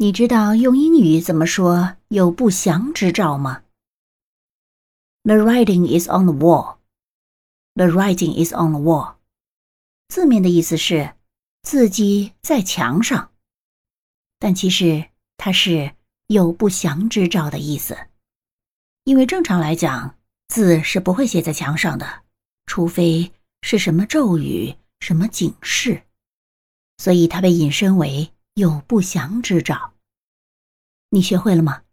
你知道用英语怎么说有不祥之兆吗？The writing is on the wall. The writing is on the wall. 字面的意思是字迹在墙上，但其实它是有不祥之兆的意思。因为正常来讲，字是不会写在墙上的，除非是什么咒语、什么警示，所以它被引申为。有不祥之兆，你学会了吗？